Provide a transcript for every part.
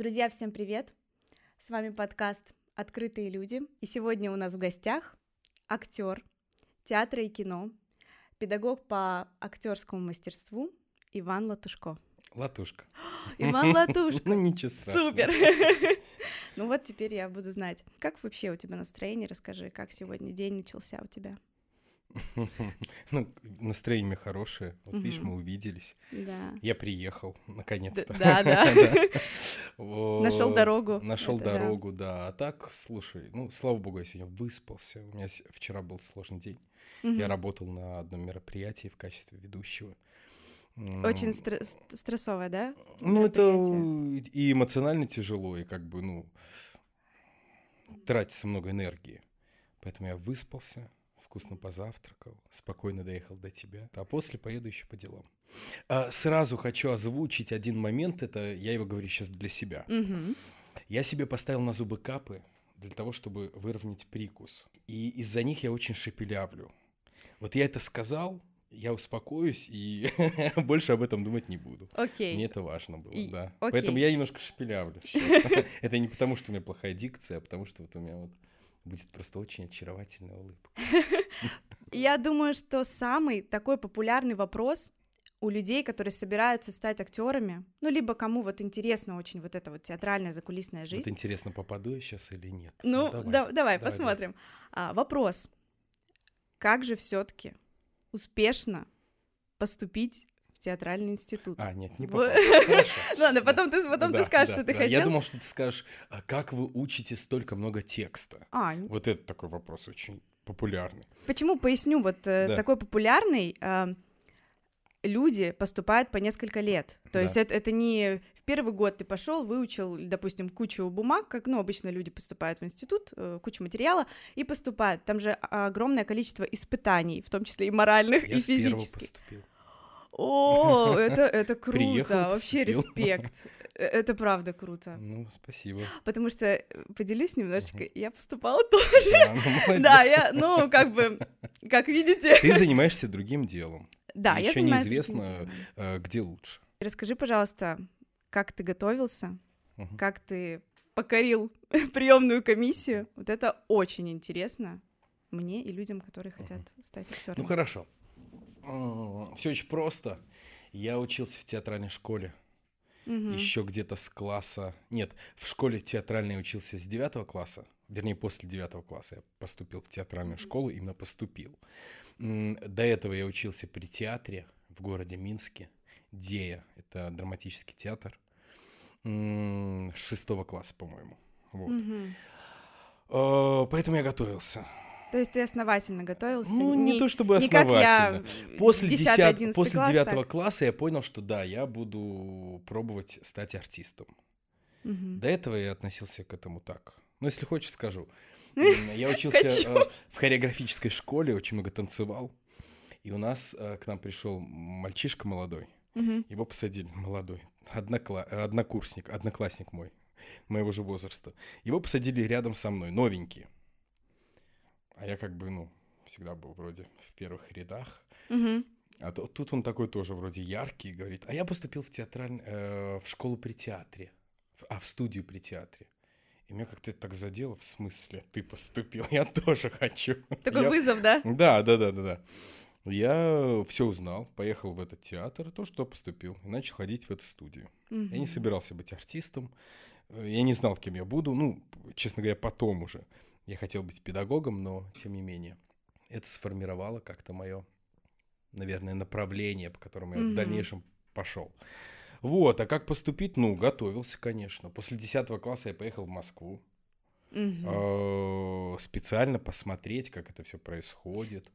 Друзья, всем привет! С вами подкаст «Открытые люди». И сегодня у нас в гостях актер театра и кино, педагог по актерскому мастерству Иван Латушко. Латушка. Иван Латушка. Ну, ничего страшного. Супер! Ну вот теперь я буду знать. Как вообще у тебя настроение? Расскажи, как сегодня день начался у тебя? Ну, настроение хорошее. Вот видишь, Мгм. мы увиделись. Да. Я приехал, наконец-то. Да, да. Нашел дорогу. Нашел дорогу, да. А так, слушай, ну, слава богу, я сегодня выспался. У меня вчера был сложный день. Я работал на одном мероприятии в качестве ведущего. Очень стр- ст- стрессовая, да? Ну, это и эмоционально тяжело, и как бы, ну, тратится много энергии. Поэтому я выспался, вкусно позавтракал, спокойно доехал до тебя. А после поеду еще по делам. А, сразу хочу озвучить один момент, это я его говорю сейчас для себя. Я себе поставил на зубы капы для того, чтобы выровнять прикус. И из-за них я очень шепелявлю. Вот я это сказал, я успокоюсь и больше об этом думать не буду. Окей. Мне это важно было, И- да. окей. Поэтому я немножко шепелявлю сейчас. Это не потому, что у меня плохая дикция, а потому что вот у меня вот будет просто очень очаровательная улыбка. Я думаю, что самый такой популярный вопрос у людей, которые собираются стать актерами, ну, либо кому вот интересно очень вот эта вот театральная закулисная Вот жизнь. интересно, попаду я сейчас или нет. Ну, да- давай, давай. посмотрим. А, вопрос. Как же все-таки успешно поступить театральный институт? А, нет, не. Хорошо. Ладно, потом ты, потом ты скажешь, что ты хотел. Я думал, что ты скажешь, а как вы учите столько много текста? А, Вот это такой вопрос очень популярный. Почему поясню? Вот э, такой популярный. люди поступают по несколько лет. То Да. есть это, это не в первый год ты пошел, выучил, допустим, кучу бумаг, как, ну, обычно люди поступают в институт, э, кучу материала и поступают. Там же огромное количество испытаний, в том числе и моральных, Я и физических. поступил. О, это, это круто, Приехал вообще респект. Э, Это правда круто. Ну, спасибо. Потому что, э, поделюсь немножечко, я поступала тоже. Да, ну, Да, я, ну, как бы, как видите, Ты занимаешься другим делом. да, я Еще неизвестно, э, где лучше. Расскажи, пожалуйста, как ты готовился, Мгм. как ты покорил приемную комиссию. Вот это очень интересно мне и людям, которые хотят стать актерами. Ну хорошо. Все очень просто. Я учился в театральной школе. Мгм. Еще где-то с класса... Нет, в школе театральной учился с девятого класса. Вернее, после девятого класса я поступил в театральную школу, именно поступил. До этого я учился при театре в городе Минске. Дея. Это драматический театр. С шестого класса, по-моему. Вот. Э, Поэтому я готовился. То есть ты основательно готовился? Ну, не то чтобы не как я основательно. После, 10 10 11 после класс, 9 так. класса я понял, что да, я буду пробовать стать артистом. Мгм. До этого я относился к этому так. Ну, если хочешь, скажу. Я учился э, в хореографической школе, очень много танцевал. И у нас э, к нам пришел мальчишка молодой. Его посадили, молодой, однокла- однокурсник, одноклассник мой, моего же возраста. Его посадили рядом со мной, новенький. А я как бы, ну, всегда был вроде в первых рядах. Мгм. А то- тут он такой тоже вроде яркий, говорит, а я поступил в театраль... э, в школу при театре, в- а в студию при театре. И меня как-то это так задело, в смысле, ты поступил, я тоже хочу. Такой Я- вызов, да? Да, да, да, да, да. Я все узнал, поехал в этот театр, то, что поступил, и начал ходить в эту студию. Я не собирался быть артистом, э, я не знал, кем я буду, ну, честно говоря, потом уже. Я хотел быть педагогом, но тем не менее. Это сформировало как-то мое, наверное, направление, по которому я Мгм. в дальнейшем пошел. Вот, а как поступить? Ну, готовился, конечно. После 10 класса я поехал в Москву э, специально посмотреть, как это все происходит.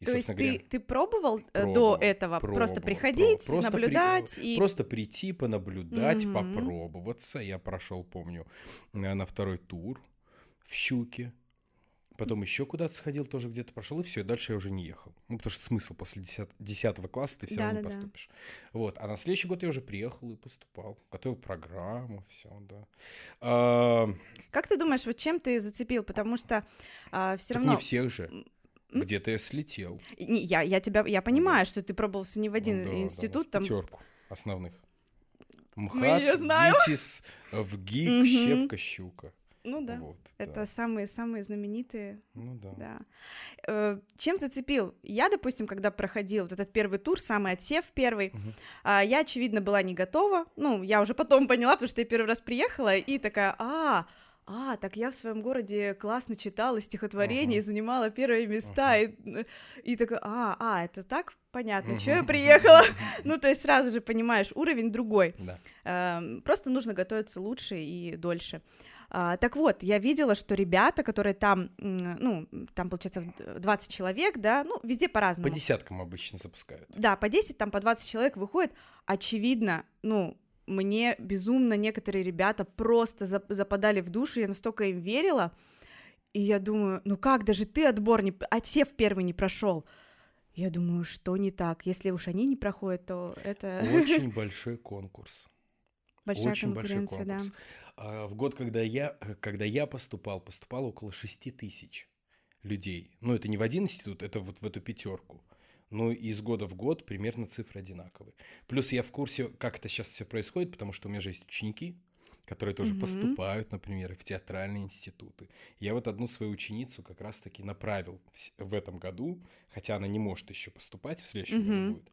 И, То есть ты, говоря, ты пробовал, э, пробовал, до этого просто пробовал, приходить, про- просто при- наблюдать и... Просто прийти, понаблюдать, Мгм. попробоваться. Я прошел, помню, на второй тур в Щуке. Потом еще куда-то сходил, тоже где-то прошел, и все, дальше я уже не ехал. Ну, потому что смысл после 10, класса ты все равно не Да-да-да. поступишь. Вот. А на следующий год я уже приехал и поступал. Готовил программу, все, да. А, Как ты думаешь, вот чем ты зацепил? Потому что все так равно... не всех же. Где-то я слетел. Я, я тебя, я понимаю, что ты пробовался не в один Ну да, да, институт, в там пятерку основных. МХАТ, её знаем. ГИТИС, в ГИК, Мгм. Щепка, Щука. Ну да. Вот, Это да. самые-самые знаменитые Ну да. Да. Э, Чем зацепил? Я, допустим, когда проходила вот этот первый тур, самый отсев первый, Мгм. а, я, очевидно, была не готова. Ну, я уже потом поняла, потому что я первый раз приехала, и такая, а, а, так я в своем городе классно читала стихотворение и Ага. занимала первые места, Ага. и, и такая, а, а, это так понятно, что я приехала. Ну, то есть сразу же понимаешь, уровень другой. Да. Эм, Просто нужно готовиться лучше и дольше. А, Так вот, я видела, что ребята, которые там, ну, там, получается, в- 20 человек, да, ну, везде По по-разному. десяткам обычно запускают. Да, по 10, там по 20 человек выходит. Очевидно, ну, мне безумно некоторые ребята просто зап- западали в душу, я настолько им верила, и я думаю, ну как, даже ты отбор не... Отсев первый не прошел. Я думаю, что не так? Если уж они не проходят, то это Очень большой конкурс. большая Очень большой конкуренция, да. А, В год, когда я, когда я поступал, поступало около 6 тысяч людей. Ну, это не в один институт, это вот в эту пятерку. Ну, и из года в год примерно цифры одинаковые. Плюс я в курсе, как это сейчас все происходит, потому что у меня же есть ученики, которые тоже Мгм. поступают, например, в театральные институты. Я вот одну свою ученицу как раз-таки направил в этом году, хотя она не может еще поступать, в следующем году Мгм. будет,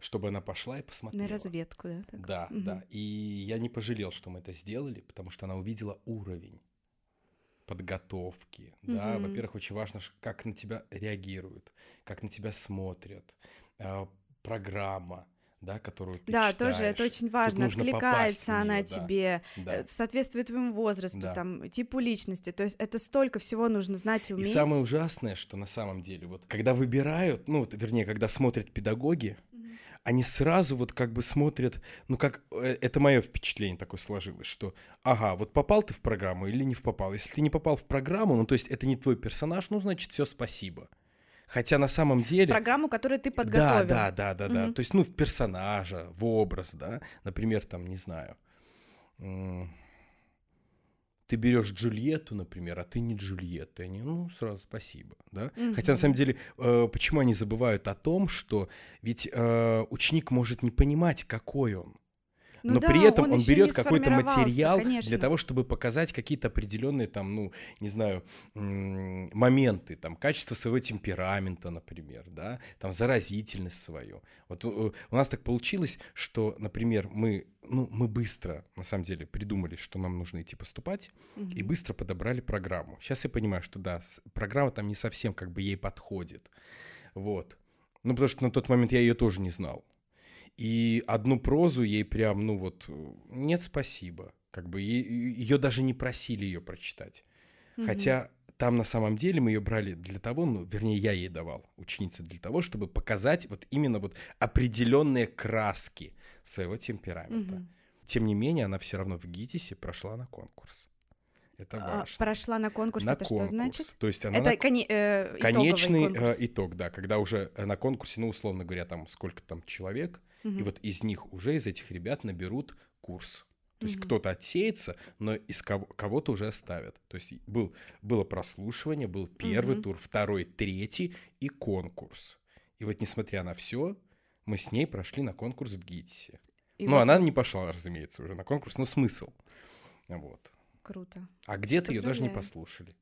чтобы она пошла и посмотрела. На разведку, да? так? Да, Мгм. да. И я не пожалел, что мы это сделали, потому что она увидела уровень подготовки. Да, Мгм. во-первых, очень важно, как на тебя реагируют, как на тебя смотрят, а, программа, да, которую ты Да, читаешь. тоже это очень важно. Откликается она неё, да. тебе, Да. э, соответствует твоему возрасту, Да. там, типу личности. То есть это столько всего нужно знать и И уметь. самое ужасное, что на самом деле, вот когда выбирают, ну, вот, вернее, когда смотрят педагоги. Они сразу вот как бы смотрят, ну как, э, это мое впечатление такое сложилось, что, ага, вот попал ты в программу или не в попал. Если ты не попал в программу, ну то есть это не твой персонаж, ну значит все спасибо. Хотя на самом деле... Программу, которую ты подготовил. Да, да, да, да, да. Мгм. То есть, ну, в персонажа, в образ, да. Например, там, не знаю, ты берешь Джульетту, например, а ты не Джульетта. Они, ну, сразу спасибо, да. Хотя, на самом деле, э, почему они забывают о том, что ведь э, ученик может не понимать, какой он. Ну Но да, при этом он он, берет какой-то материал конечно. для того, чтобы показать какие-то определенные там, ну, не знаю, моменты, там, качество своего темперамента, например, да, там, заразительность свою. Вот э, у нас так получилось, что, например, мы, ну, мы быстро, на самом деле, придумали, что нам нужно идти поступать, и Мгм. быстро подобрали программу. Сейчас я понимаю, что да, программа там не совсем как бы ей подходит. Вот. Ну, потому что на тот момент я ее тоже не знал. И одну прозу ей прям, ну вот, нет, спасибо. Как бы ее даже не просили ее прочитать. Мгм. Хотя там на самом деле мы ее брали для того, ну, вернее, я ей давал, ученице, для того, чтобы показать вот именно вот определенные краски своего темперамента. Мгм. Тем не менее, она все равно в ГИТИСе прошла на конкурс. Это А, важно. Прошла на конкурс, на это конкурс. что значит? То есть она Это на коне- э, конечный э, конкурс. итог, да, когда уже э, на конкурсе, ну, условно говоря, там сколько там человек, и вот из них уже, из этих ребят наберут курс. То есть Мгм. кто-то отсеется, но из кого- кого-то уже оставят. То есть был, было прослушивание, был первый Мгм. тур, второй, третий и конкурс. И вот несмотря на все, мы с ней прошли на конкурс в ГИТИСе. И ну, вот она не пошла, разумеется, уже на конкурс, но смысл. Вот. Круто. А где-то ее даже не послушали.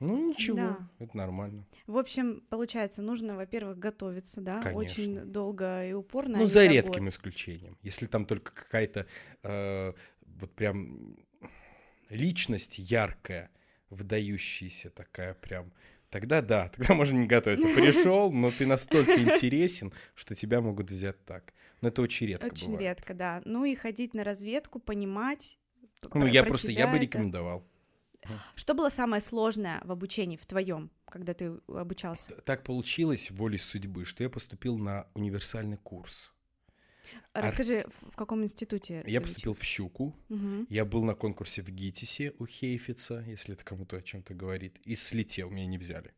Ну, ничего, Да. это нормально. В общем, получается, нужно, во-первых, готовиться, да, Конечно. очень долго и упорно. а Ну, не за год. редким исключением. Если там только какая-то э, вот прям личность яркая, выдающаяся такая прям, тогда да, тогда можно не готовиться. Пришел, но ты настолько интересен, что тебя могут взять так. Но это очень редко Очень бывает. редко, да. Ну и ходить на разведку, понимать. Ну, я про просто, я бы это. Что было самое сложное в обучении в твоем, когда ты обучался? Так получилось волей судьбы, что я поступил на универсальный курс. Расскажи, в в каком институте? Я поступил в учился? Щуку, Мгм. Я был на конкурсе в ГИТИСе у Хейфица, если это кому-то о чем-то говорит, и слетел, меня не взяли.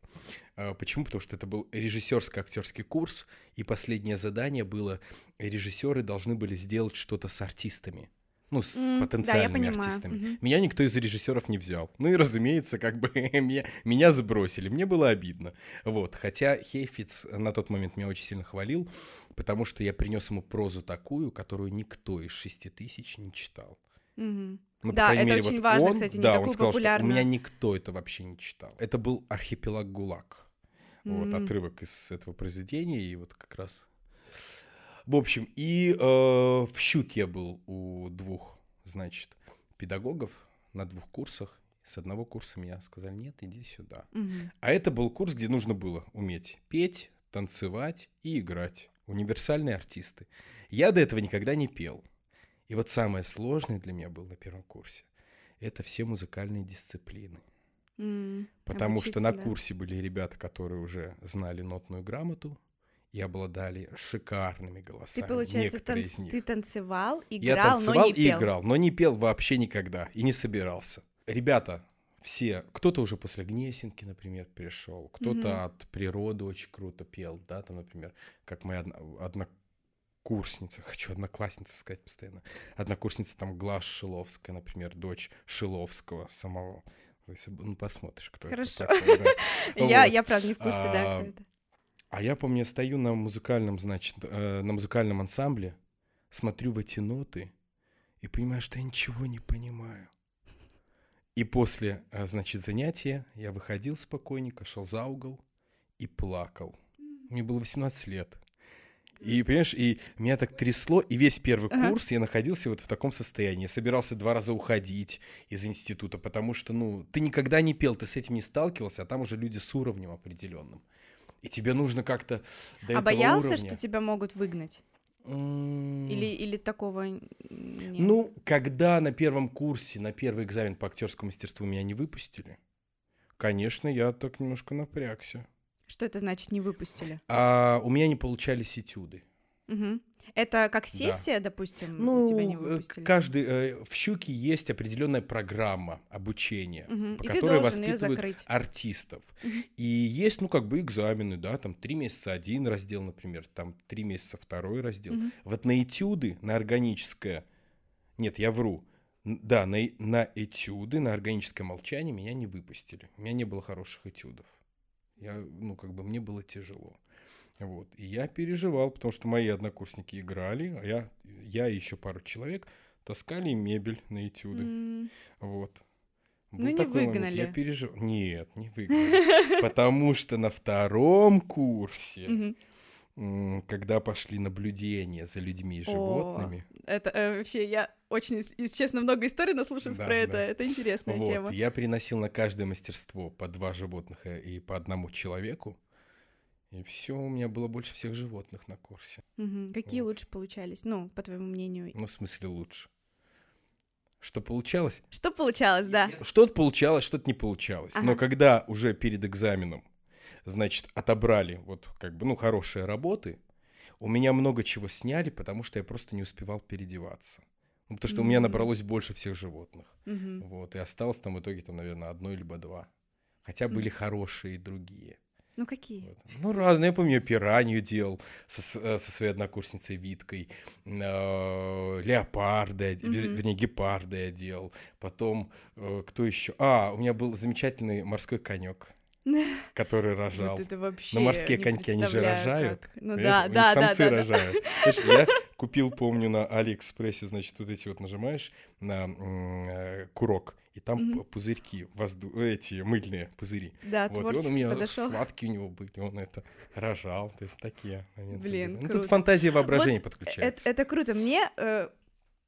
А, Почему? Потому что это был режиссерско-актерский курс, и последнее задание было, режиссеры должны были сделать что-то с артистами. Ну, с да, я потенциальными понимаю. артистами. Мгм. Меня никто из режиссеров не взял. Ну и, разумеется, как бы меня, меня никто из режиссеров не взял. Ну и, разумеется, как бы меня, меня забросили. Мне было обидно. Вот. Хотя Хейфиц на тот момент меня очень сильно хвалил, потому что я принес ему прозу такую, которую никто из шести тысяч не читал. Мгм. Ну, Да, это мере, очень вот важно, он, кстати, не да, он такую сказал, что у меня популярную. никто это вообще не читал. Это был архипелаг ГУЛАГ. Вот М. отрывок из этого произведения, и вот как раз... В общем, и э, в Щуке я был у двух, значит, педагогов на двух курсах. С одного курса меня сказали, нет, иди сюда. Мгм. А это был курс, где нужно было уметь петь, танцевать и играть. Универсальные артисты. Я до этого никогда не пел. И вот самое сложное для меня было на первом курсе — это все музыкальные дисциплины. М. Потому что на курсе были ребята, которые уже знали нотную грамоту и обладали шикарными голосами. Ты, получается, танц- ты танцевал, Я играл, танцевал но не и пел. играл, но не пел вообще никогда и не собирался. Ребята все, кто-то уже после Гнесинки, например, пришел, кто-то Мгм. от природы очень круто пел, да, там, например, как моя одна, однокурсница, хочу одноклассница сказать постоянно, однокурсница там Глаш Шиловская, например, дочь Шиловского самого. Есть, Ну, посмотришь, кто Хорошо. это да. Я, Вот. я, правда, не в курсе, да, А, кто это. А я помню, я стою на музыкальном, значит, э, на музыкальном ансамбле, смотрю в эти ноты и понимаю, что я ничего не понимаю. И после, э, значит, занятия я выходил спокойненько, шел за угол и плакал. Мне было 18 лет. И, понимаешь, и меня так трясло, и весь первый Ага. курс я находился вот в таком состоянии. Я собирался два раза уходить из института, потому что, ну, ты никогда не пел, ты с этим не сталкивался, а там уже люди с уровнем определенным. И тебе нужно как-то до А этого боялся, уровня. что тебя могут выгнать? Или, или такого нет? Ну, когда на первом курсе, на первый экзамен по актерскому мастерству меня не выпустили, конечно, я так немножко напрягся. Что это значит, не выпустили? А у меня не получались этюды. Мгм. Это как сессия, допустим, Ну, тебя не э, выпустили? каждый э, в щуке есть определенная программа обучения, Мгм. по И которой воспитывают артистов. И есть, ну, как бы экзамены, да, там три месяца один раздел, например, там три месяца второй раздел. Мгм. Вот на этюды, на органическое, нет, я вру, да, на, на этюды, на органическое молчание меня не выпустили. У меня не было хороших этюдов. Я, ну, как бы мне было тяжело. Вот. И я переживал, потому что мои однокурсники играли, а я, я и еще пару человек таскали мебель на этюды. М, Вот. Ну, не такой момент. выгнали. Я переживал. Нет, не выгнали. Потому что на втором курсе, когда пошли наблюдения за людьми и О, животными, Это э, вообще, я очень, ис- честно, много историй наслушалась Да, про это. да. Это интересная вот, тема. я приносил на каждое мастерство по два животных э, и по одному человеку. И все, у меня было больше всех животных на курсе. Мгм. Какие Вот. лучше получались? Ну, по твоему мнению. Ну, в смысле, лучше. Что получалось? Что получалось, да? Что-то получалось, что-то не получалось. Но Ага. когда уже перед экзаменом, значит, отобрали вот как бы, ну, хорошие работы, у меня много чего сняли, потому что я просто не успевал переодеваться. Ну, потому что у меня набралось больше всех животных. Мгм. Вот, и осталось там в итоге, там, наверное, одно либо два. Хотя были хорошие и другие. Ну, какие? Вот. Ну, разные. Я помню, я пиранью делал со, э, со своей однокурсницей Виткой. э, Леопарда, вер- Мгм. вернее, гепарда я делал. Потом, э, кто еще? А, у меня был замечательный морской конек, который рожал. Вот это вообще Но морские коньки, они же рожают. как. Ну Понимаешь, да, у них да, да, самцы да, да. рожают. Знаешь, я купил, помню, на Алиэкспрессе, значит, вот эти вот нажимаешь на м, э, курок, и там п- пузырьки, возду... эти мыльные пузыри. Да, Вот, и он у меня подошел. схватки у него были, он это рожал, то есть такие моменты Блин, были. Ну, тут фантазия и воображение Вот подключается. Это, это круто. Мне э,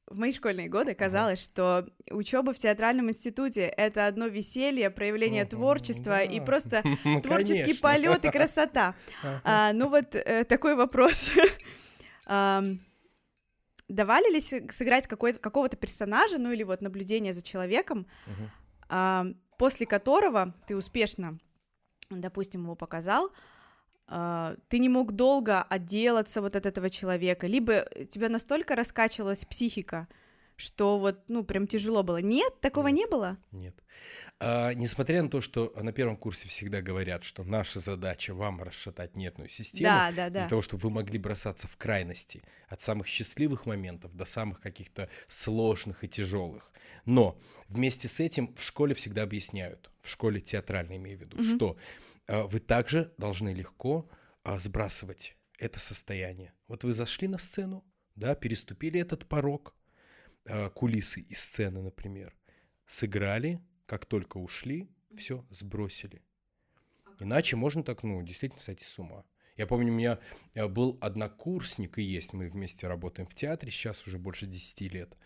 в мои школьные годы казалось, что учеба в театральном институте это одно веселье, проявление Мгм, творчества и да. просто Ну, творческий полет и красота. А, ну вот э, такой вопрос. Давали ли сыграть какого-то персонажа, ну или вот наблюдение за человеком, Мгм. а, после которого ты успешно, допустим, его показал, а, ты не мог долго отделаться вот от этого человека, либо тебя настолько раскачивалась психика, что вот, ну, прям тяжело было. Нет, такого Нет. не было? Нет. А, несмотря на то, что на первом курсе всегда говорят, что наша задача вам расшатать нервную систему, Да, да, для да. того, чтобы вы могли бросаться в крайности, от самых счастливых моментов до самых каких-то сложных и тяжелых. Но вместе с этим в школе всегда объясняют, в школе театральной имею в виду, Мгм. что а, вы также должны легко а, сбрасывать это состояние. Вот вы зашли на сцену, да, переступили этот порог, кулисы и сцены, например, сыграли, как только ушли, все, сбросили. Иначе можно так, ну, действительно сойти с ума. Я помню, у меня э, был однокурсник, и есть, мы вместе работаем в театре, сейчас уже больше 10 лет.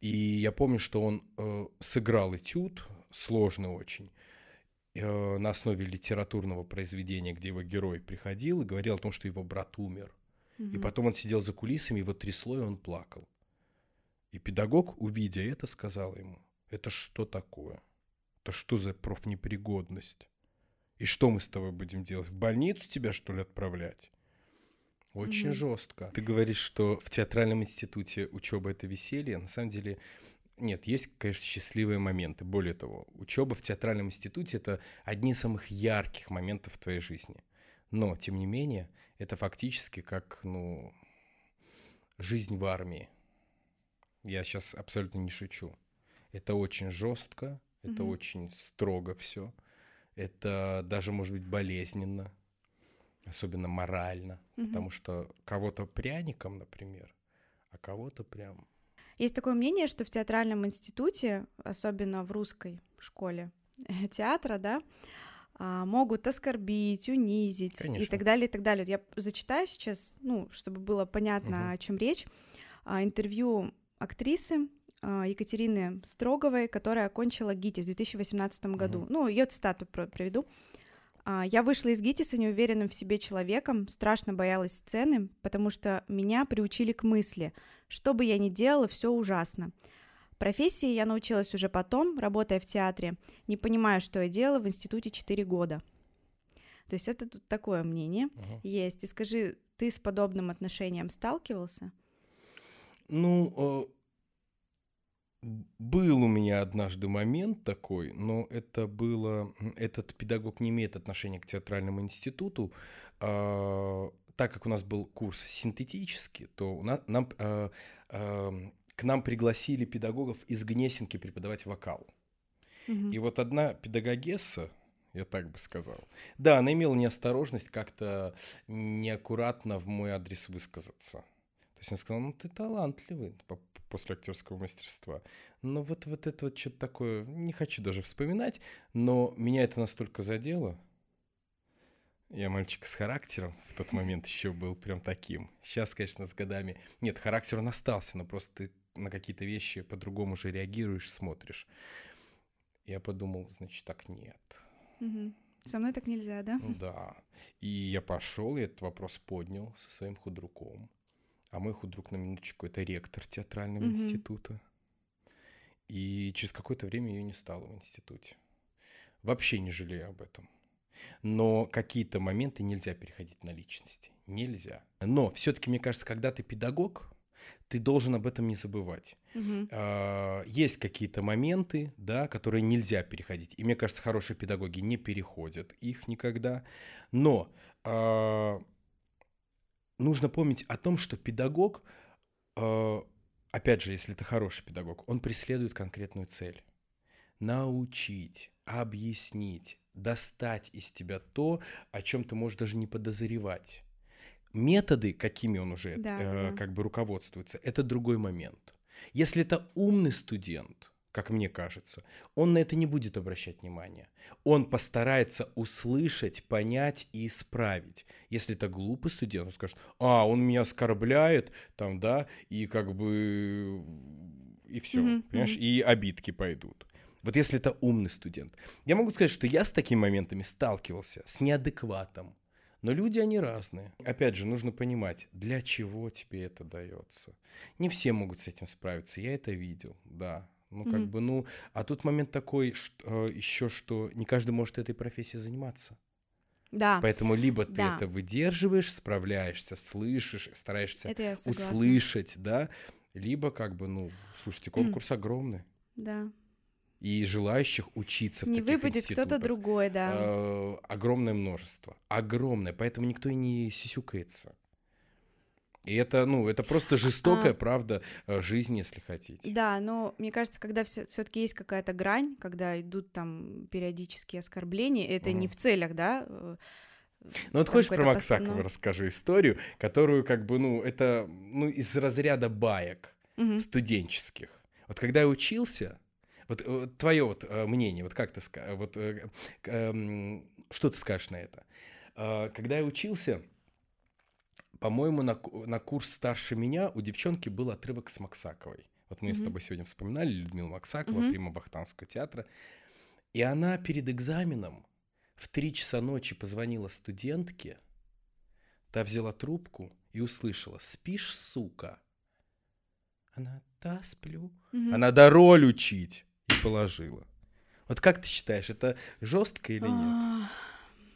И я помню, что он э, сыграл этюд, сложный очень, э, на основе литературного произведения, где его герой приходил и говорил о том, что его брат умер. И Мгм. потом он сидел за кулисами, его трясло, и он плакал. И педагог, увидя это, сказал ему, это что такое? Это что за профнепригодность? И что мы с тобой будем делать? В больницу тебя, что ли, отправлять? Очень Мгм. жестко. Ты говоришь, что в театральном институте учеба это веселье. На самом деле, нет, есть, конечно, счастливые моменты. Более того, учеба в театральном институте это одни из самых ярких моментов в твоей жизни. Но, тем не менее, это фактически как, ну, жизнь в армии. Я сейчас абсолютно не шучу. Это очень жестко, это Мгм. очень строго все. Это даже может быть болезненно, особенно морально, Мгм. потому что кого-то пряником, например, а кого-то прям. Есть такое мнение, что в театральном институте, особенно в русской школе театра, да, а, могут оскорбить, унизить и Конечно. так далее, и так далее. Я зачитаю сейчас, ну, чтобы было понятно, Мгм. о чем речь. А, Интервью актрисы а, Екатерины Строговой, которая окончила ГИТИС в 2018 году. Мгм. Ну, ее цитату приведу. А, Я вышла из ГИТИСа неуверенным в себе человеком, страшно боялась сцены, потому что меня приучили к мысли, что бы я ни делала, все ужасно. Профессии я научилась уже потом, работая в театре, не понимая, что я делала в институте 4 года. То есть это тут такое мнение Ага. есть. И скажи, ты с подобным отношением сталкивался? Ну, э, был у меня однажды момент такой, но это было... Этот педагог не имеет отношения к театральному институту. а, Так как у нас был курс синтетический, то у нас, нам, а, ам, к нам пригласили педагогов из Гнесинки преподавать вокал. Мгм. И вот одна педагогесса, я так бы сказал, да, она имела неосторожность как-то неаккуратно в мой адрес высказаться. То есть она сказала, ну ты талантливый по- после актерского мастерства. Но вот, вот это вот что-то такое, не хочу даже вспоминать, но меня это настолько задело. Я мальчик с характером, в тот момент еще был прям таким. Сейчас, конечно, с годами... Нет, характер он остался, но просто ты на какие-то вещи по-другому же реагируешь, смотришь. Я подумал, значит, так нет. Мгм. Со мной так нельзя, да? Да. И я пошел и этот вопрос поднял со своим худруком. А мой худрук, на минуточку, это ректор театрального Мгм. института. И через какое-то время ее не стало в институте. Вообще не жалею об этом. Но какие-то моменты нельзя переходить на личности. Нельзя. Но все-таки, мне кажется, когда ты педагог, ты должен об этом не забывать. А, есть какие-то моменты, да, которые нельзя переходить. И мне кажется, хорошие педагоги не переходят их никогда. Но а, нужно помнить о том, что педагог, а, опять же, если это хороший педагог, он преследует конкретную цель. Научить, объяснить, достать из тебя то, о чем ты можешь даже не подозревать. Методы, какими он уже Да, э, да. как бы руководствуется, это другой момент. Если это умный студент, как мне кажется, он на это не будет обращать внимания. Он постарается услышать, понять и исправить. Если это глупый студент, он скажет, а, он меня оскорбляет, там, да, и как бы, и все, Мгм, понимаешь, и обидки пойдут. Вот если это умный студент. Я могу сказать, что я с такими моментами сталкивался, с неадекватом. Но люди, они разные. Опять же, нужно понимать, для чего тебе это дается. Не все могут с этим справиться, я это видел, да. Ну, как Мгм. бы, ну, а тут момент такой еще, что не каждый может этой профессией заниматься. Да, Поэтому либо ты Да. это выдерживаешь, справляешься, слышишь, стараешься услышать, да, либо как бы, ну, слушайте, конкурс огромный. Да. И желающих учиться в Не таких выпадет кто-то другой, да. э, огромное множество. Огромное. Поэтому никто и не сисюкается. И это, ну, это просто жестокая А. правда э, жизни, если хотите. Да, но мне кажется, когда все-таки есть какая-то грань, когда идут там периодические оскорбления, это не Мгм. в целях, да. э, Ну вот хочешь про Максакова постанов- расскажу историю, которую как бы, ну, это, ну, из разряда баек Мгм. студенческих. Вот когда я учился, вот, твое вот э, мнение, вот как ты скажешь, вот э, эм, что ты скажешь на это? Э, Когда я учился, по-моему, на, на курс старше меня у девчонки был отрывок с Максаковой. Вот мы с Мгм. тобой сегодня вспоминали Людмилу Максакова, Мгм. прима Вахтанского театра. И она перед экзаменом в три часа ночи позвонила студентке, та взяла трубку и услышала «Спишь, сука?» Она «Да, сплю». Мгм. А надо роль учить. И положила. Вот как ты считаешь, это жестко или нет?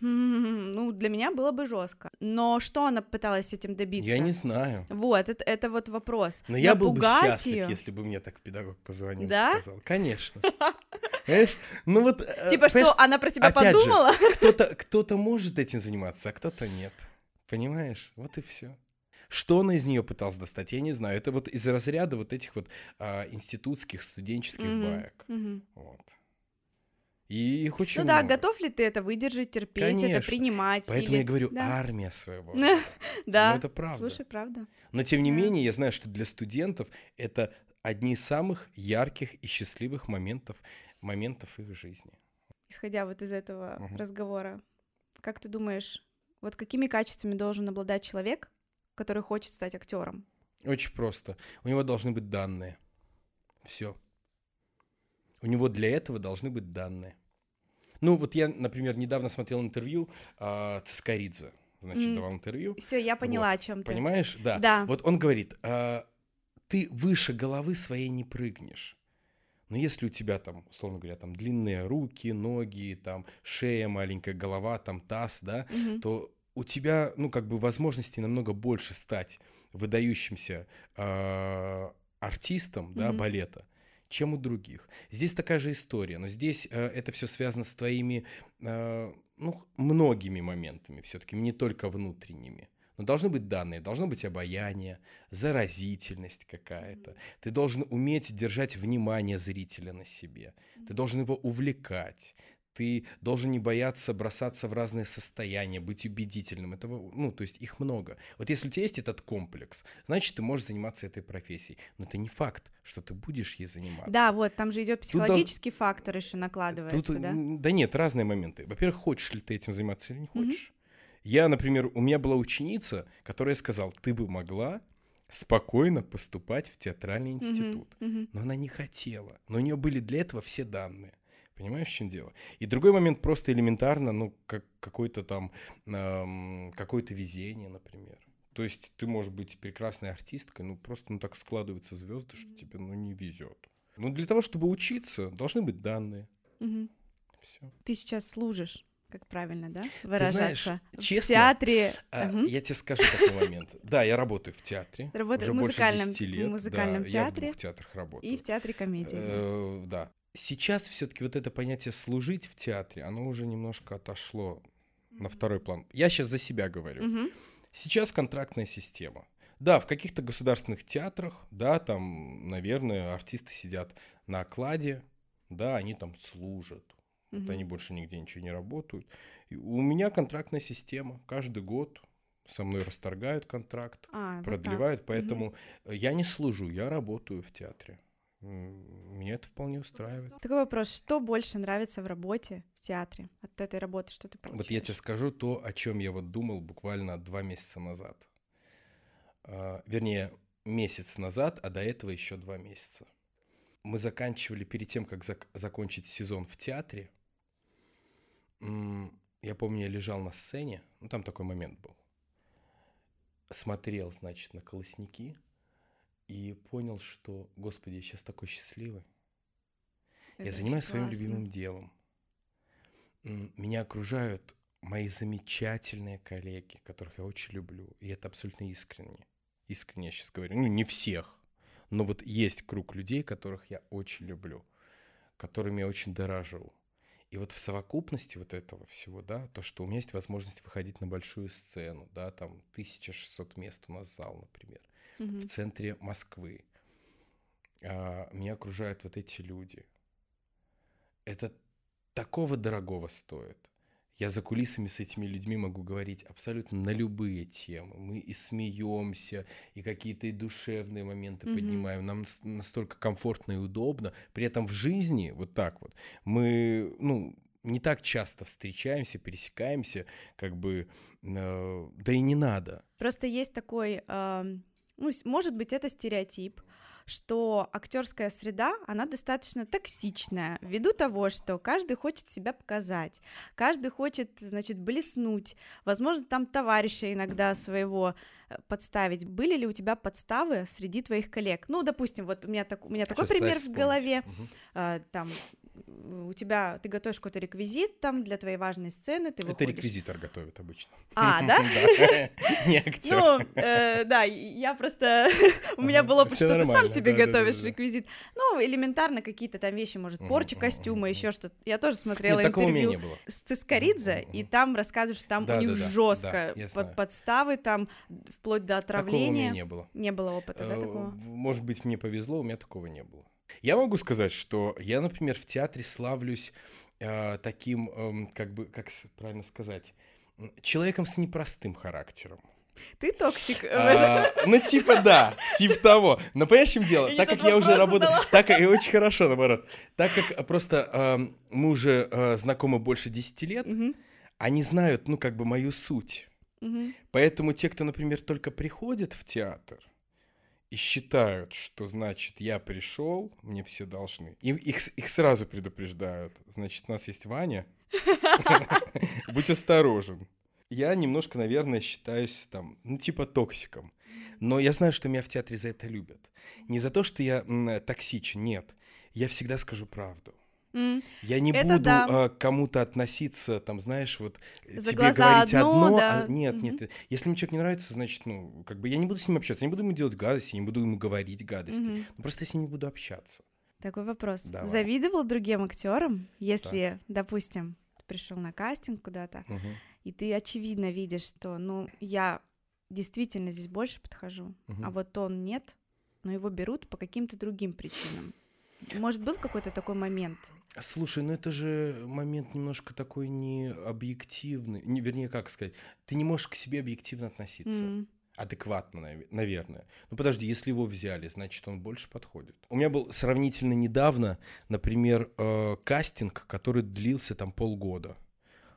Ну, для меня было бы жестко. Но что она пыталась этим добиться? Я не знаю. Вот, это, это вот вопрос. Но я был бы Напугать счастлив, её? если бы мне так педагог позвонил Да? и сказал. Конечно. Понимаешь? Ну вот... э, Типа, что она про тебя же, подумала? Кто-то, может этим заниматься, а кто-то нет. Понимаешь? Вот и все. Что она из нее пыталась достать, я не знаю. Это вот из разряда вот этих вот а, институтских, студенческих Мгм, баек. Вот. И их очень Ну да, много. готов ли ты это выдержать, терпеть, это Конечно. принимать? Поэтому или- я говорю, да. армия своего. Да, Ну, это правда. слушай, правда. Но тем не менее, я знаю, что для студентов это одни из самых ярких и счастливых моментов, моментов их жизни. Исходя вот из этого Мгм. разговора, как ты думаешь, вот какими качествами должен обладать человек, который хочет стать актером? Очень просто. У него должны быть данные. Все. У него для этого должны быть данные. Ну, вот я, например, недавно смотрел интервью а, Цискоридзе. Значит, М. давал интервью. Все, я поняла, о чем ты. Понимаешь? Да. Да. Вот он говорит, а, ты выше головы своей не прыгнешь. Но если у тебя там, условно говоря, там длинные руки, ноги, там шея маленькая, голова, там таз, да, Мгм. то у тебя, ну, как бы возможностей намного больше стать выдающимся а, артистом, да, Мгм. балета, чем у других. Здесь такая же история, но здесь э, это все связано с твоими, э, ну, многими моментами все-таки, не только внутренними. Но должны быть данные, должно быть обаяние, заразительность какая-то. Ты должен уметь держать внимание зрителя на себе. Ты должен его увлекать. Ты должен не бояться бросаться в разные состояния, быть убедительным. Этого, ну, то есть их много. Вот если у тебя есть этот комплекс, значит, ты можешь заниматься этой профессией. Но это не факт, что ты будешь ей заниматься. Да, вот, там же идет психологический фактор еще накладывается, Тут, да? да нет, разные моменты. Во-первых, хочешь ли ты этим заниматься или не хочешь. Я, например, у меня была ученица, которая сказала, ты бы могла спокойно поступать в театральный институт. мгм. Но она не хотела. Но у нее были для этого все данные. Понимаешь, в чем дело? И другой момент просто элементарно, ну, как какой-то там, эм, какое-то везение, например. То есть ты можешь быть прекрасной артисткой, ну, просто ну, так складываются звезды, что тебе, ну, не везет. Но для того, чтобы учиться, должны быть данные. Мгм. Все. Ты сейчас служишь, как правильно, да? знаешь, Выражаться. в честно, театре. А, Мгм. Я тебе скажу такой момент. Да, я работаю в театре. Ты уже в музыкальном- 10 лет. в музыкальном да, Я в театре двух театрах работаю. И в театре комедии. Э, Да. Сейчас все-таки вот это понятие служить в театре, оно уже немножко отошло на второй план. Я сейчас за себя говорю. Сейчас контрактная система. Да, в каких-то государственных театрах, да, там, наверное, артисты сидят на окладе, да, они там служат. Вот они больше нигде ничего не работают. И у меня контрактная система. Каждый год со мной расторгают контракт, А, вот так. продлевают, поэтому я не служу, я работаю в театре. Меня это вполне устраивает. Такой вопрос, что больше нравится в работе в театре? От этой работы что ты получаешь? Вот я тебе скажу то, о чем я вот думал буквально два месяца назад. А, Вернее, месяц назад, а до этого еще два месяца. Мы заканчивали перед тем, как зак- закончить сезон в театре. Я помню, я лежал на сцене, ну там такой момент был. Смотрел, значит, на колосники и понял, что, господи, я сейчас такой счастливый. Это Я занимаюсь своим классно. любимым делом. Меня окружают мои замечательные коллеги, которых я очень люблю. И это абсолютно искренне. Искренне я сейчас говорю. Ну, не всех, Но вот есть круг людей, которых я очень люблю, которыми я очень дорожу. И вот в совокупности вот этого всего, да, то, что у меня есть возможность выходить на большую сцену, да, там 1600 мест у нас зал, например, Мгм. в центре Москвы. А, меня окружают вот эти люди. Это такого дорогого стоит. Я за кулисами с этими людьми могу говорить абсолютно на любые темы. Мы и смеемся, и какие-то и душевные моменты Мгм. поднимаем. Нам настолько комфортно и удобно. При этом в жизни, вот так вот, мы, ну, не так часто встречаемся, пересекаемся, как бы, э, да и не надо. Просто есть такой, ам, ну, может быть, это стереотип, что актерская среда, она достаточно токсичная, ввиду того, что каждый хочет себя показать, каждый хочет, значит, блеснуть, возможно, там товарища иногда своего э, подставить. Были ли у тебя подставы среди твоих коллег? Ну, допустим, вот у меня, так, у меня такой пример в голове. Мгм. а, там у тебя, ты готовишь какой-то реквизит там для твоей важной сцены, ты Это выходишь... реквизитор готовит обычно. А, да? Не актер. Ну, э, да, я просто... У меня было, что ты сам себе готовишь реквизит. Ну, элементарно какие-то там вещи, может, порча костюма, еще что-то. Я тоже смотрела такого интервью с Цискоридзе, и там рассказывают, что там у них жестко подставы, там вплоть до Такого отравления. не было. Не было опыта, да, Э, такого? Может быть, мне повезло, у меня такого не было. Я могу сказать, что я, например, в театре славлюсь э, таким, эм, как бы, как правильно сказать, человеком с непростым характером. Ты токсик. А, ну, типа, да, типа того. Но понимаешь, в чем дело? Я так как я уже работаю... Так и очень хорошо, наоборот. Так как просто эм, мы уже э, знакомы больше 10 лет, Мгм, они знают, ну, как бы, мою суть. мгм. Поэтому те, кто, например, только приходит в театр и считают, что, значит, я пришел, мне все должны. Им, их, их сразу предупреждают. Значит, у нас есть Ваня. Будь осторожен. Я немножко, наверное, считаюсь там, ну, типа токсиком. Но я знаю, что меня в театре за это любят. Не за то, что я токсичен, нет. Я всегда скажу правду. М, Я не Это буду да. а, к кому-то относиться, там, знаешь, вот За тебе говорить одно, одно, да. а нет, Мгм. нет. Если мне человек не нравится, значит, ну, как бы я не буду с ним общаться, я не буду ему делать гадости, не буду ему говорить гадости. мгм. Ну, просто я с ним не буду общаться. Такой вопрос. Давай. Завидовал другим актерам, если, допустим, ты пришел на кастинг куда-то, Мгм, и ты очевидно видишь, что, ну, я действительно здесь больше подхожу, мгм. а вот он нет, но его берут по каким-то другим причинам. Может, был какой-то такой момент? Слушай, ну это же момент немножко такой не объективный, не, вернее, как сказать, ты не можешь к себе объективно относиться. М, Адекватно, наве- наверное. Ну подожди, если его взяли, значит, он больше подходит. У меня был сравнительно недавно, например, э, кастинг, который длился там полгода.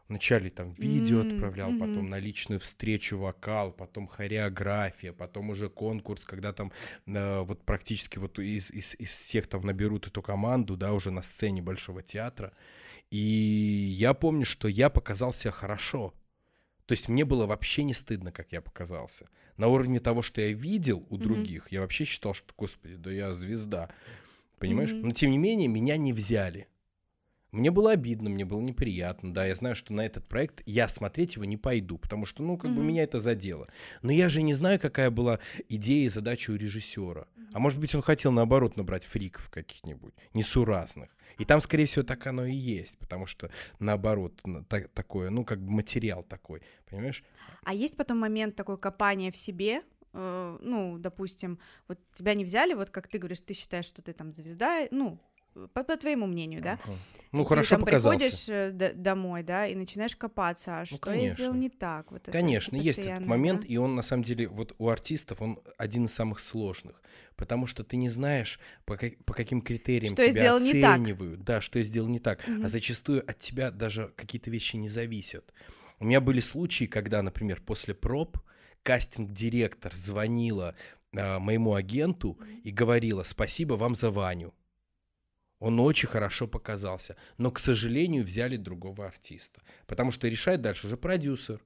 Вначале там видео М, отправлял, мгм. потом на личную встречу вокал, потом хореография, потом уже конкурс, когда там э, вот практически вот из, из, из всех там наберут эту команду, да, уже на сцене Большого театра. И я помню, что я показал себя хорошо. То есть мне было вообще не стыдно, как я показался. На уровне того, что я видел у других, я вообще считал, что, господи, да я звезда. Понимаешь? Мгм. Но тем не менее, меня не взяли. Мне было обидно, мне было неприятно, да, я знаю, что на этот проект я смотреть его не пойду, потому что, ну, как бы Мгм. меня это задело. Но я же не знаю, какая была идея и задача у режиссера. А может быть, он хотел, наоборот, набрать фриков каких-нибудь, несуразных. И там, скорее всего, так оно и есть, потому что, наоборот, на- та- такое, ну, как бы материал такой, понимаешь? А есть потом момент такой копания в себе, э, ну, допустим, вот тебя не взяли, вот как ты говоришь, ты считаешь, что ты там звезда, ну, по, по твоему мнению, да? Ага. Ну, Ты хорошо там показался. приходишь э, д- домой, да, и начинаешь копаться, а что я сделал не так? Вот это Конечно, есть этот момент, да? и он на самом деле вот у артистов он один из самых сложных, потому что ты не знаешь по, ка- по каким критериям Что тебя оценивают, да, что я сделал не так, Мгм. а зачастую от тебя даже какие-то вещи не зависят. У меня были случаи, когда, например, после проб кастинг-директор звонила а, моему агенту и говорила «Спасибо вам за Ваню». Он очень хорошо показался, но, к сожалению, взяли другого артиста, потому что решает дальше уже продюсер.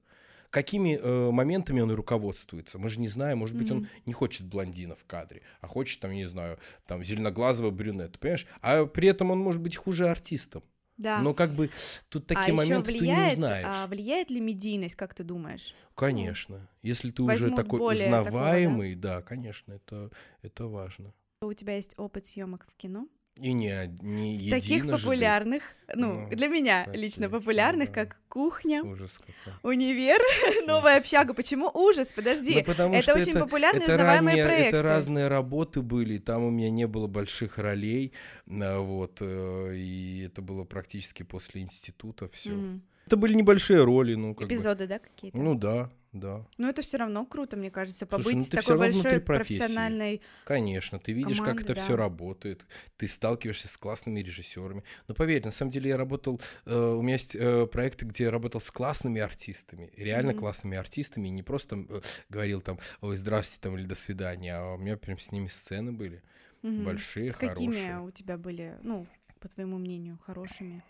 Какими э, моментами он руководствуется? Мы же не знаем, может быть, он Мгм. не хочет блондина в кадре, а хочет, там, я не знаю, там, зеленоглазого брюнета, понимаешь? А при этом он может быть хуже артистом. Да. Но как бы тут такие а моменты ты не влияет, узнаешь. а, влияет ли медийность, как ты думаешь? Конечно. Если ты уже возьмут такой более такого, да? узнаваемый, да? конечно, это, это важно. У тебя есть опыт съемок в кино? И не, не Таких единожды. популярных, ну, Ну, для меня это лично да. популярных, как «Кухня», Ужас какой. «Универ», «Новая общага». Почему ужас? Подожди. Ну, потому это что очень популярные это узнаваемые ранее- проекты. Это разные работы были, там у меня не было больших ролей, а, вот, э, и это было практически после института все. Мгм. Это были небольшие роли, ну, как бы. Эпизоды, да, какие-то? Ну да, да. Но это все равно круто, мне кажется, Слушай, побыть ну с ты всё такой большой профессиональной. Конечно, ты видишь, как Команды, это да. все работает, ты сталкиваешься с классными режиссерами. Но поверь, на самом деле я работал, э, у меня есть э, проекты, где я работал с классными артистами, реально Мгм. классными артистами, и не просто э, говорил там, ой, здравствуйте там или до свидания, а у меня прям с ними сцены были Мгм. большие, С какими хорошие. у тебя были, ну, по твоему мнению, хорошими,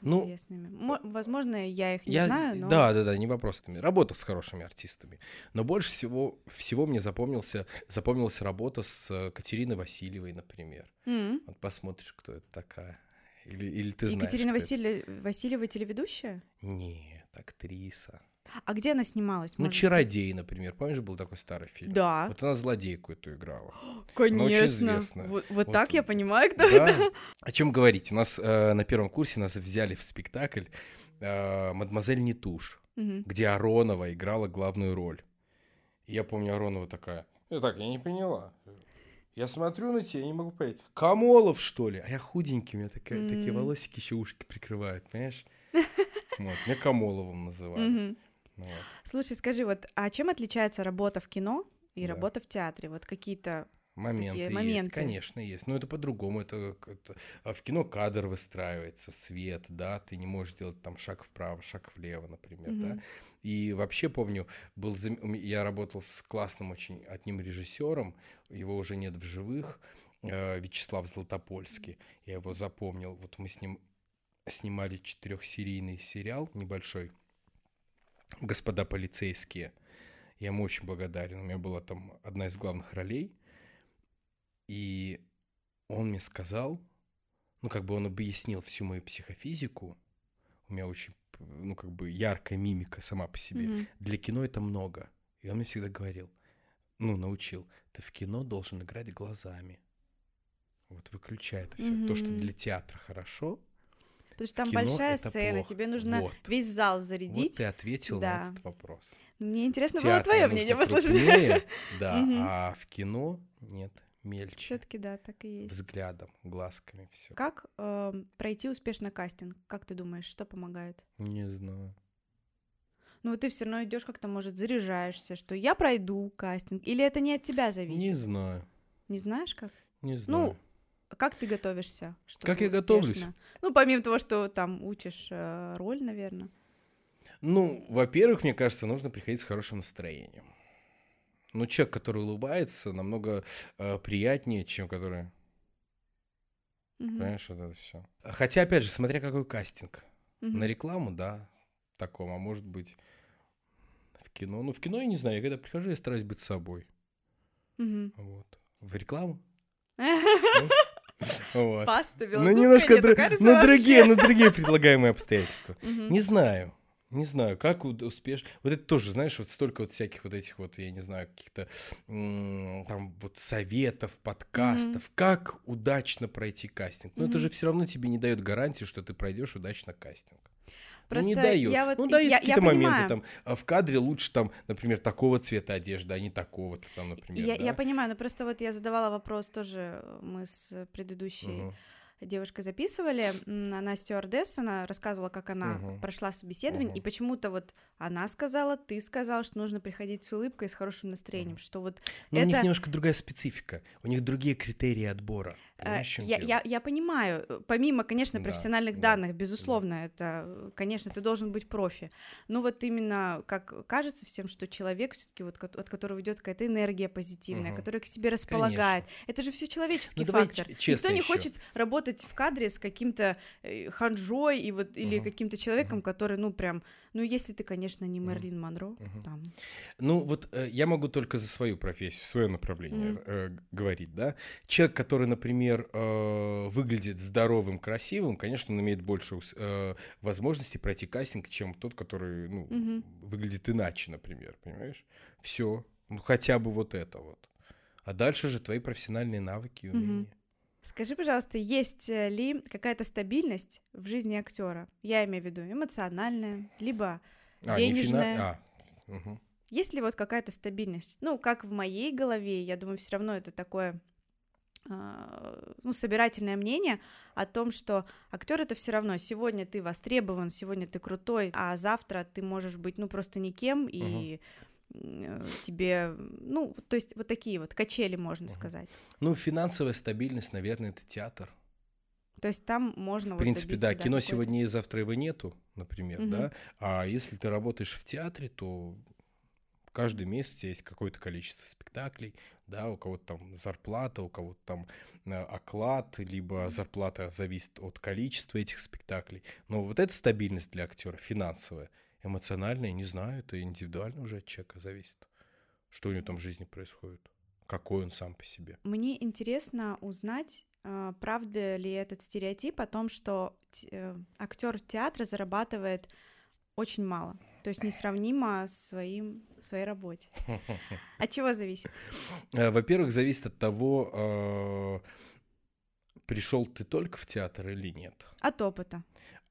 Ну? Мо- возможно, я их не Я, знаю, но... Да, да, да, не вопрос. Работал с хорошими артистами. Но больше всего, всего мне запомнился, запомнилась работа с э, Катериной Васильевой, например. М. Вот посмотришь, кто это такая. Или, или ты знаешь. Екатерина. Василь- Васильева телеведущая? Нет, актриса. А где она снималась? Ну, может быть? «Чародей», например. Помнишь, был такой старый фильм? Да, Вот она злодейку эту играла. конечно. известная. Вот, вот Вот, так я м, понимаю, кто Да. О чем говорить? У нас э, на первом курсе нас взяли в спектакль э, «Мадемуазель Нетуш», Мгм. где Аронова играла главную роль. И я помню, Аронова такая, «Э, так, я не поняла. Я смотрю на тебя, я не могу понять. Камолов, что ли? А я худенький, у меня такая, такие М. волосики еще ушки прикрывают, понимаешь? Вот, меня Камоловым называли. Мгм. Вот. Слушай, скажи, вот, а чем отличается работа в кино и Да. работа в театре? Вот какие-то... Моменты есть, моменты. конечно, есть. Но это по-другому. Это, это- а в кино кадр выстраивается, свет, да, ты не можешь делать там шаг вправо, шаг влево, например, да. Мгм. И вообще помню, был я работал с классным очень одним режиссером, его уже нет в живых, э, Вячеслав Златопольский. Я его запомнил. Вот мы с ним снимали четырехсерийный сериал небольшой «Господа полицейские». Я ему очень благодарен. У меня была там одна из главных ролей. И он мне сказал, ну, как бы он объяснил всю мою психофизику. У меня очень, ну, как бы яркая мимика сама по себе. Мгм. Для кино это много. И он мне всегда говорил, ну, научил, ты в кино должен играть глазами. Вот выключай это все. То, что для театра хорошо, Потому что там кино большая сцена, плохо. тебе нужно Вот. весь зал вот зарядить. ты ответил Да. на этот вопрос. Мне интересно В было твое мнение послушать. крупнее, да, а в кино нет, мельче. Все-таки да, так и есть. Взглядом, глазками, все. Как эм, пройти успешно кастинг? Как ты думаешь, что помогает? Не знаю. Ну, вот ты все равно идешь как-то, может, заряжаешься, что я пройду кастинг, или это не от тебя зависит? Не знаю. Не знаешь как? Не знаю. А Как ты готовишься? Как я готовлюсь? успешно? Ну, помимо того, что там учишь э, роль, наверное. Ну, во-первых, мне кажется, нужно приходить с хорошим настроением. Ну, человек, который улыбается, намного э, приятнее, чем который, понимаешь, вот это все. Хотя, опять же, смотря какой кастинг. На рекламу, да, таком, а может быть в кино. Ну, в кино я не знаю, я когда прихожу, я стараюсь быть собой. Вот. В рекламу? Вот. Паста, Ну, немножко дру- кажется, ну, другие, ну, другие предлагаемые обстоятельства. Не знаю. Не знаю, как успешно. Вот это тоже, знаешь, вот столько вот всяких вот этих вот, я не знаю, каких-то там вот советов, подкастов, как удачно пройти кастинг. Но это Мгм. же все равно тебе не дает гарантии, что ты пройдешь удачно кастинг. Просто ну, не дает. я вот- ну да, есть какие-то моменты понимаю. там а в кадре лучше там, например, такого цвета одежды, а не такого-то там, например. Я, да? я понимаю, но просто вот я задавала вопрос тоже, э, мы с предыдущей Мгм. девушкой записывали, она стюардесса, она рассказывала, как она Мгм. прошла собеседование, Мгм. и почему-то вот она сказала, ты сказал, что нужно приходить с улыбкой, с хорошим настроением, Мгм. что вот Но у них это- немножко другая специфика. У них другие критерии отбора. Э, Я, я, я понимаю, э, помимо, конечно, Да, профессиональных да, данных, безусловно, это, конечно, ты должен быть профи. Но вот именно как кажется всем, что человек все-таки вот от которого идет какая-то энергия позитивная, Мгм. которая к себе располагает. Это же все человеческий Ну, фактор. Никто не ещё. хочет работать в кадре с каким-то э, ханжой и вот или Мгм. каким-то человеком, Мгм. который, ну прям, ну если ты, конечно, не. Мерлин Монро, Мгм. там. Ну, вот э, я могу только за свою профессию, свое направление Мгм. э, говорить, да. Человек, который, например, э, выглядит здоровым, красивым, конечно, он имеет больше э, возможностей пройти кастинг, чем тот, который, ну, Мгм. выглядит иначе, например, понимаешь? Все, ну хотя бы вот это вот. А дальше же твои профессиональные навыки и умения. Угу. Скажи, пожалуйста, есть э, ли какая-то стабильность в жизни актера? Я имею в виду эмоциональная, либо а, денежная. Фина... А, угу. Есть ли вот какая-то стабильность? Ну, как в моей голове, я думаю, все равно это такое ну, собирательное мнение о том, что актер это все равно. Сегодня ты востребован, сегодня ты крутой, а завтра ты можешь быть, ну, просто никем, и uh тебе, ну, то есть вот такие вот качели, можно uh сказать. Ну, финансовая стабильность, наверное, это театр. То есть там можно... В принципе, вот да, кино сегодня и завтра его нету, например, угу. да. А если ты работаешь в театре, то каждый месяц у тебя есть какое-то количество спектаклей, да, у кого-то там зарплата, у кого-то там э, оклад, либо зарплата зависит от количества этих спектаклей. Но вот эта стабильность для актера финансовая, эмоциональная, не знаю, это индивидуально уже от человека зависит, что у него там в жизни происходит, какой он сам по себе. Мне интересно узнать, э, правда ли этот стереотип о том, что э, актер театра зарабатывает очень мало, то есть несравнимо с своим, своей работе. От чего зависит? Э, во-первых, зависит от того, э, пришел ты только в театр или нет. От опыта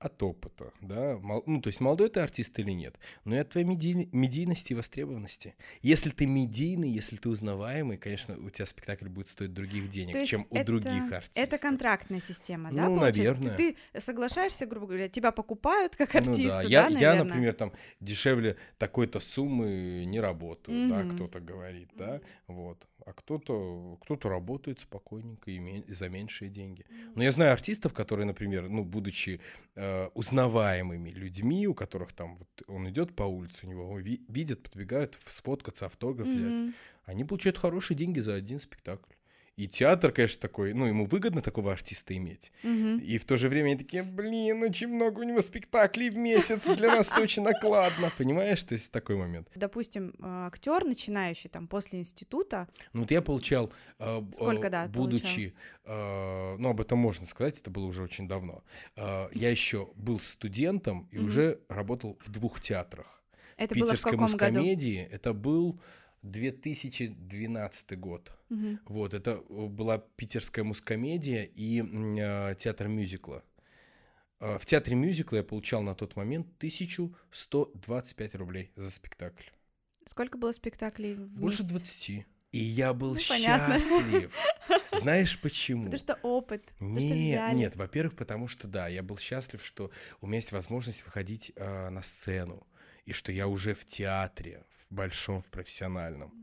от опыта, да, ну, то есть молодой ты артист или нет, но и от твоей медий... медийности и востребованности. Если ты медийный, если ты узнаваемый, конечно, у тебя спектакль будет стоить других денег, чем у других артистов. Это контрактная система, да? Ну, наверное. Ты, ты соглашаешься, грубо говоря, тебя покупают как артиста, ну, да? Я, да, я, например, там дешевле такой-то суммы не работаю, mm-hmm. да, кто-то говорит, да, вот а кто-то кто работает спокойненько и, и за меньшие деньги. Но я знаю артистов, которые, например, ну, будучи э, узнаваемыми людьми, у которых там вот он идет по улице, у него ви- видят, подбегают сфоткаться, автограф mm-hmm. взять, они получают хорошие деньги за один спектакль. И театр, конечно, такой, ну, ему выгодно такого артиста иметь. Угу. И в то же время они такие, блин, очень много у него спектаклей в месяц, для нас это очень накладно, понимаешь? То есть такой момент. Допустим, а, актер, начинающий там после института. Ну, вот я получал, а, Сколько, да, будучи, получал? ну, об этом можно сказать, это было уже очень давно. Я еще был студентом и угу. уже работал в двух театрах. Это в было в каком. Году? Это был 2012 год. Угу. Вот, это э, была питерская мускомедия и э, театр мюзикла. Э, в театре мюзикла я получал на тот момент 1125 рублей за спектакль. Сколько было спектаклей в Больше 20. И я был ну, счастлив. Знаешь почему? Потому что опыт. Нет, нет, во-первых, потому что да, я был счастлив, что у меня есть возможность выходить э, на сцену и что я уже в театре, в большом, в профессиональном.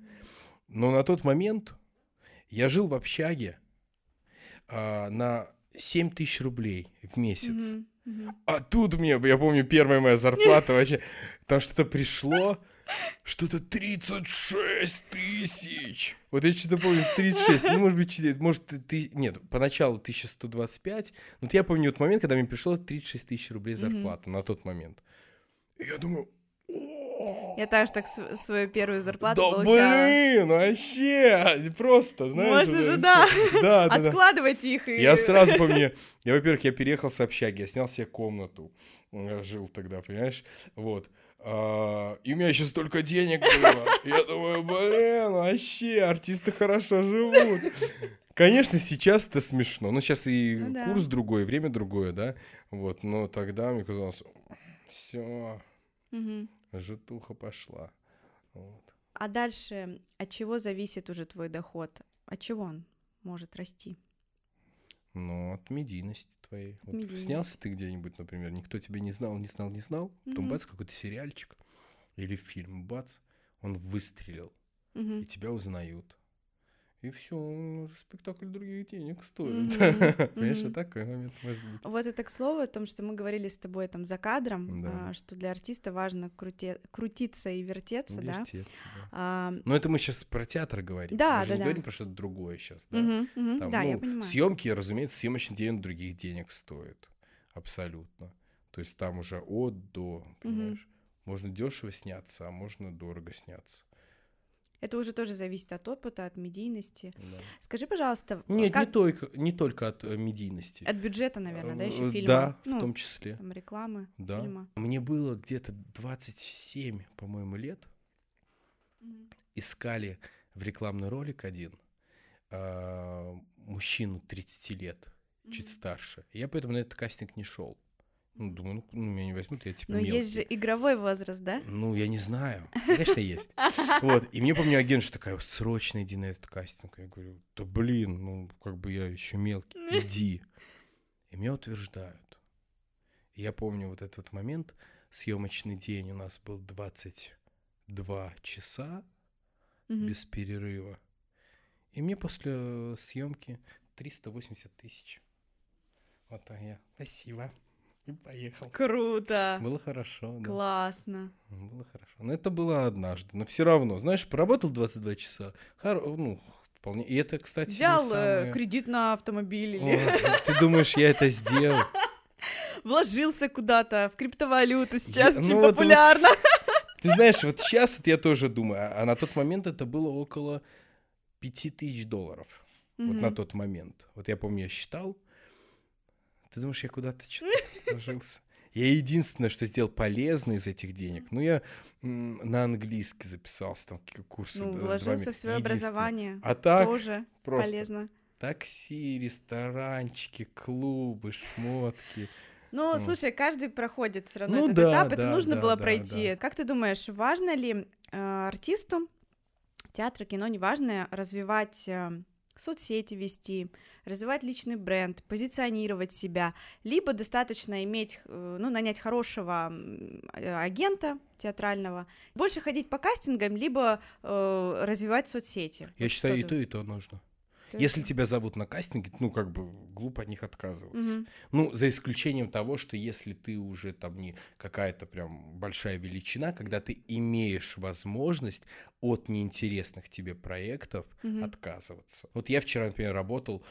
Но на тот момент я жил в общаге а, на 7 тысяч рублей в месяц. Mm-hmm. Mm-hmm. А тут мне, я помню, первая моя зарплата вообще, там что-то пришло, что-то 36 тысяч. Вот я что-то помню, 36, ну, может быть, 4, может, ты, нет, поначалу 1125, но вот я помню вот момент, когда мне пришло 36 тысяч рублей зарплата mm-hmm. на тот момент. И я думаю, я также так свою первую зарплату да получала. блин, вообще, просто, знаешь. Можно же, да, да, да откладывать их. И... Я сразу помню, я, во-первых, я переехал с общаги, я снял себе комнату, я жил тогда, понимаешь, вот. А, и у меня еще столько денег было. Я думаю, блин, вообще, артисты хорошо живут. Конечно, сейчас это смешно. Но сейчас и ну, да. курс другой, время другое, да. Вот, но тогда мне казалось, все, угу житуха пошла. Вот. А дальше от чего зависит уже твой доход? От чего он может расти? Ну, от медийности твоей. Вот медийность. снялся ты где-нибудь, например, никто тебя не знал, не знал, не знал, mm-hmm. потом бац, какой-то сериальчик или фильм, бац, он выстрелил, mm-hmm. и тебя узнают и все, уже спектакль других денег стоит. Понимаешь, mm-hmm. такой момент может быть. Вот это к слову о том, что мы говорили с тобой там за кадром, а, что для артиста важно крути... крутиться и вертеться, вертеться да? да. А... Но это мы сейчас про театр говорим. Да, да, не говорим про что-то другое сейчас, да? Да, ну, я понимаю. Съемки, разумеется, съемочный день других денег стоит. Абсолютно. То есть там уже от до, понимаешь? Можно дешево сняться, а можно дорого сняться. Это уже тоже зависит от опыта, от медийности. Да. Скажи, пожалуйста, нет, как... не только не только от э, медийности. От бюджета, наверное, да, еще э, фильма. Да, ну, в том числе. Там рекламы, да. фильма. Мне было где-то 27, по-моему, лет. Mm-hmm. Искали в рекламный ролик один а, мужчину 30 лет, чуть старше. Я поэтому на этот кастинг не шел. Ну, думаю, ну, ну, меня не возьмут, я типа Но мелкий. есть же игровой возраст, да? Ну, я не знаю. Конечно, есть. Вот. И мне, помню, агент же такая, срочно иди на этот кастинг. Я говорю, да блин, ну, как бы я еще мелкий, иди. И меня утверждают. Я помню вот этот момент, съемочный день у нас был 22 часа без перерыва. И мне после съемки 380 тысяч. Вот так я. Спасибо. И поехал. Круто. Было хорошо, да. Классно. Было хорошо. Но это было однажды. Но все равно, знаешь, поработал 22 часа. Хоро- Ну, вполне. И это, кстати, Взял э, самое- кредит на автомобиль О, ты думаешь, я это сделал? вложился куда-то в криптовалюту сейчас Я- очень ну вот- популярно. Ты знаешь, вот сейчас вот я тоже думаю, а а на тот момент это было около 5000 долларов. Вот на тот момент. Вот я помню, я считал. Ты думаешь, я куда-то что-то вложился? Я единственное, что сделал полезно из этих денег, ну, я на английский записался, там, какие курсы. Ну, вложился в свое образование. А так, Тоже просто полезно. такси, ресторанчики, клубы, шмотки. Ну, Ну. слушай, каждый проходит все равно Ну этот да, этап, это да, нужно да, было да, пройти. да. Как ты думаешь, важно ли э, артисту театра, кино, неважно, развивать э, соцсети вести, развивать личный бренд, позиционировать себя, либо достаточно иметь, э, ну, нанять хорошего э, агента театрального, больше ходить по кастингам, либо э, развивать соцсети. Я Вот считаю, и то, и то нужно. Ты- Если тебя зовут на кастинге, ну, как бы глупо от них отказываться. Мгм. Ну, за исключением того, что если ты уже там не какая-то прям большая величина, когда ты имеешь возможность от неинтересных тебе проектов Мгм. отказываться. Вот я вчера, например, работал,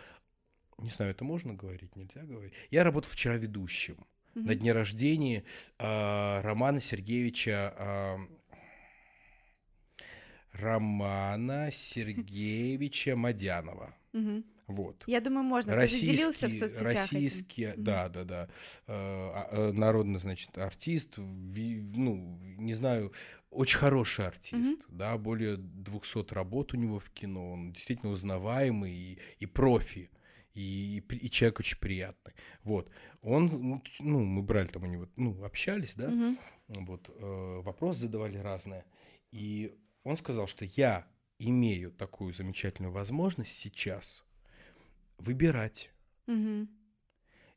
не знаю, это можно говорить, нельзя говорить. Я работал вчера ведущим на Мгм. дне рождения а, Романа Сергеевича а, Романа Сергеевича Мадянова. Вот. Я думаю, можно. Ты же делился в Российский, соцсетях этим. российский, да, да, да, э, а, э, народный, значит, артист, ну, не знаю, очень хороший артист, да, более 200 работ у него в кино, он действительно узнаваемый и, и профи, и, и и человек очень приятный, вот, он, ну, ну, мы брали там у него, ну, общались, да, Мгм. вот, э, вопросы задавали разные, и он сказал, что я имею такую замечательную возможность сейчас выбирать. Мгм.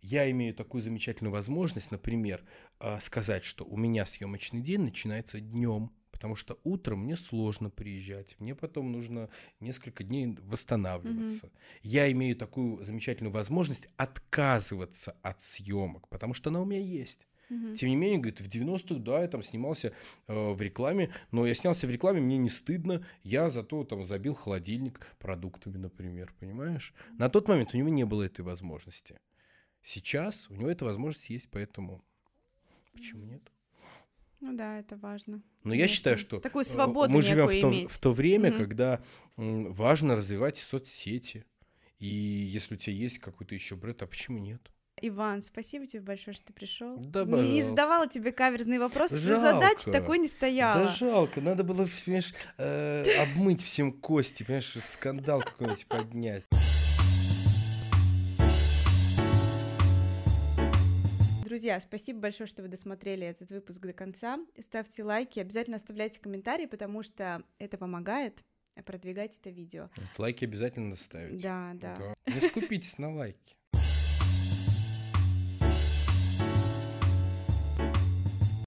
Я имею такую замечательную возможность, например, а, сказать, что у меня съемочный день начинается днем, потому что утром мне сложно приезжать, мне потом нужно несколько дней восстанавливаться. Я имею такую замечательную возможность отказываться от съемок, потому что она у меня есть. Мгм. Тем не менее, говорит, в 90-х, да, я там снимался э, в рекламе, но я снялся в рекламе, мне не стыдно, я зато там забил холодильник продуктами, например, понимаешь? На тот момент у него не было этой возможности. Сейчас у него эта возможность есть, поэтому почему нет? Ну да, это важно. Но я Конечно. считаю, что Такую э, свободу мы живем в то, иметь. в то время, Мгм. когда важно развивать соцсети. И если у тебя есть какой-то еще бренд, а почему нет? Иван, спасибо тебе большое, что ты пришел. Да, не, не задавала тебе каверзные вопросы, Жалко. такой не стояла. Да жалко, надо было, понимаешь, э, обмыть всем кости, понимаешь, скандал какой-нибудь поднять. Друзья, спасибо большое, что вы досмотрели этот выпуск до конца. Ставьте лайки, обязательно оставляйте комментарии, потому что это помогает продвигать это видео. Вот лайки обязательно ставить. Да, да. Да. Не скупитесь на лайки.